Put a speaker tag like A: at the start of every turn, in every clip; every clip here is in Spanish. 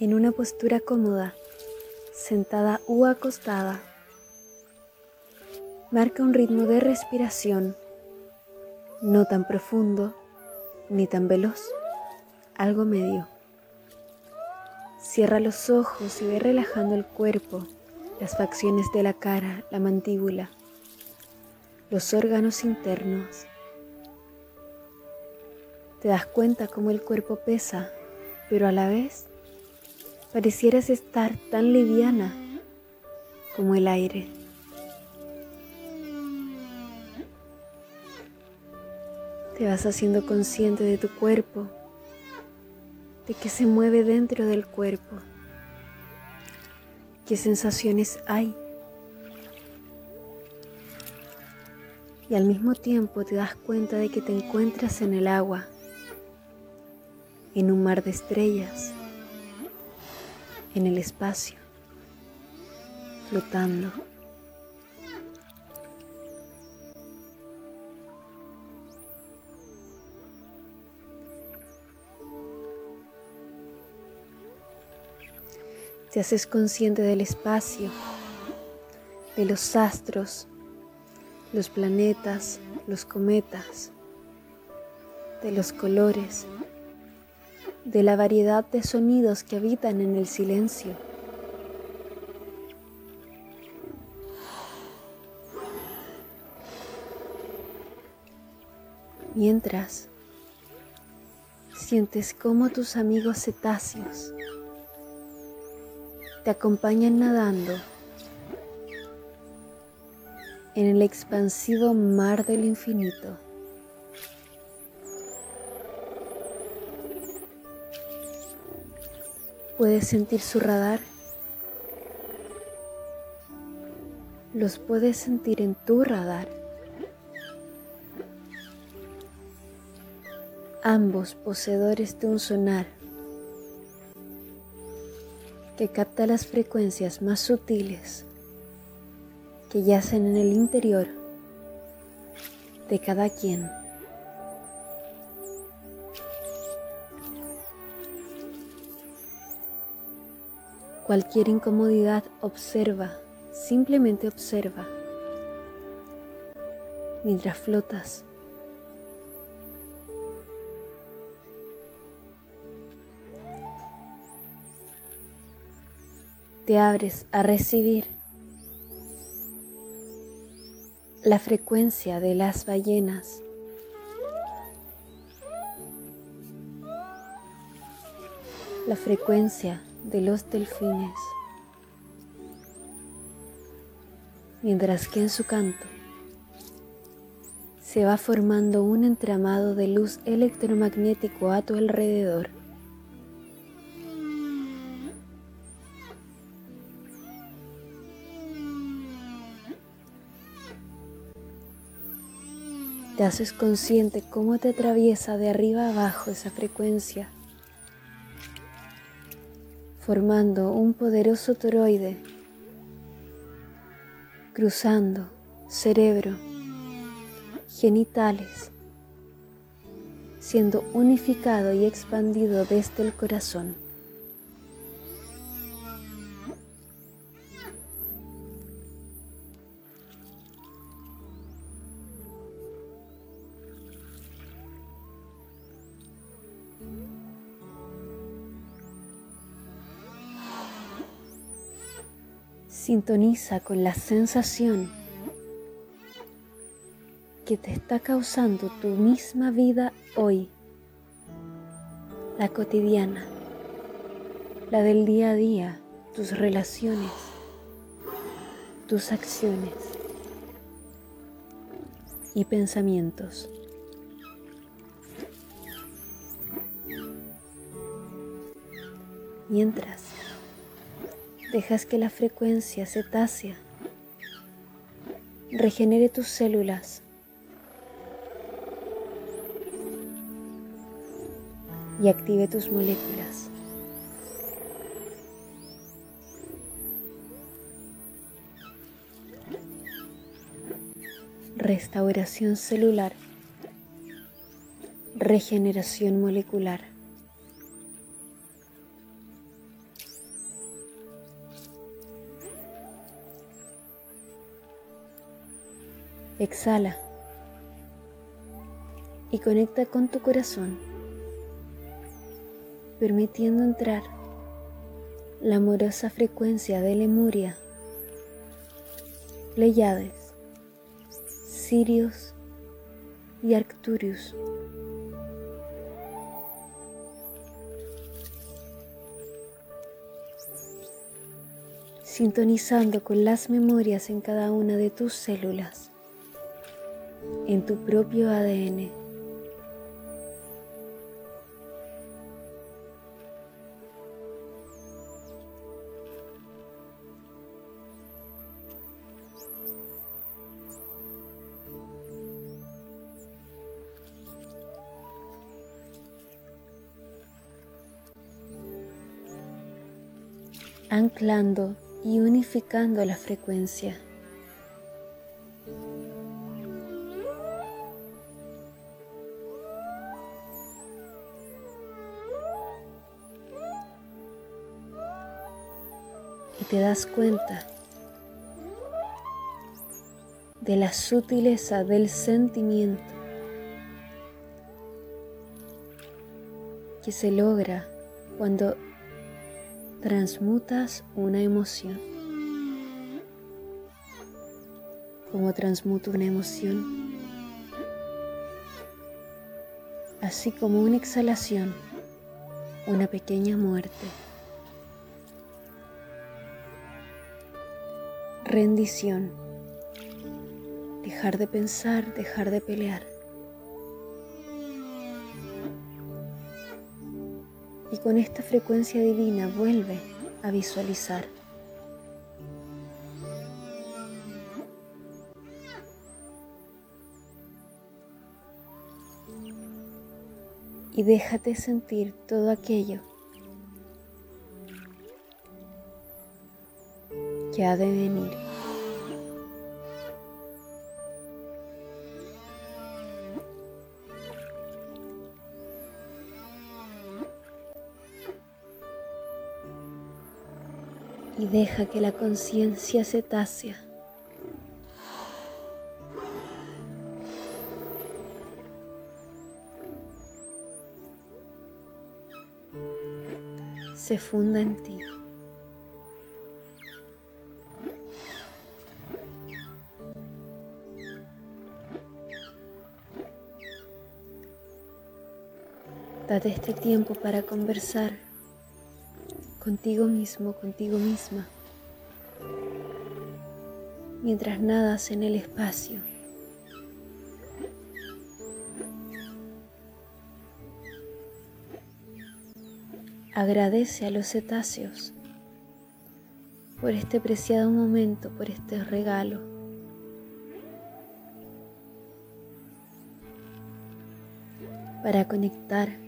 A: en una postura cómoda, sentada u acostada. Marca un ritmo de respiración, no tan profundo ni tan veloz, algo medio. Cierra los ojos y ve relajando el cuerpo, las facciones de la cara, la mandíbula, los órganos internos. Te das cuenta cómo el cuerpo pesa, pero a la vez parecieras estar tan liviana como el aire. Te vas haciendo consciente de tu cuerpo, de que se mueve dentro del cuerpo, qué sensaciones hay. Y al mismo tiempo te das cuenta de que te encuentras en el agua, en un mar de estrellas en el espacio, flotando. Te haces consciente del espacio, de los astros, los planetas, los cometas, de los colores, de la variedad de sonidos que habitan en el silencio. Mientras sientes como tus amigos cetáceos te acompañan nadando en el expansivo mar del infinito. Puedes sentir su radar. Los puedes sentir en tu radar. Ambos poseedores de un sonar que capta las frecuencias más sutiles que yacen en el interior de cada quien. Cualquier incomodidad observa, simplemente observa, mientras flotas. Te abres a recibir la frecuencia de las ballenas. La frecuencia de los delfines, mientras que en su canto se va formando un entramado de luz electromagnético a tu alrededor. Te haces consciente cómo te atraviesa de arriba abajo esa frecuencia formando un poderoso toroide, cruzando cerebro, genitales, siendo unificado y expandido desde el corazón. Sintoniza con la sensación que te está causando tu misma vida hoy, la cotidiana, la del día a día, tus relaciones, tus acciones y pensamientos. Mientras Dejas que la frecuencia cetácea regenere tus células y active tus moléculas. Restauración celular, regeneración molecular. Exhala y conecta con tu corazón, permitiendo entrar la amorosa frecuencia de Lemuria, Pleiades, Sirius y Arcturus. sintonizando con las memorias en cada una de tus células, en tu propio ADN. anclando y unificando la frecuencia. Te das cuenta de la sutileza del sentimiento que se logra cuando transmutas una emoción. Como transmuto una emoción, así como una exhalación, una pequeña muerte. Rendición. Dejar de pensar, dejar de pelear. y con esta frecuencia divina vuelve a visualizar. Y déjate sentir todo aquello que ha de venir. y deja que la conciencia cetácea se funda en ti. Date este tiempo para conversar contigo mismo, contigo misma, mientras nadas en el espacio. Agradece a los cetáceos por este preciado momento, por este regalo. Para conectar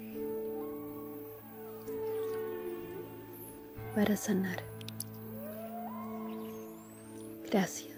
A: para sanar. Gracias.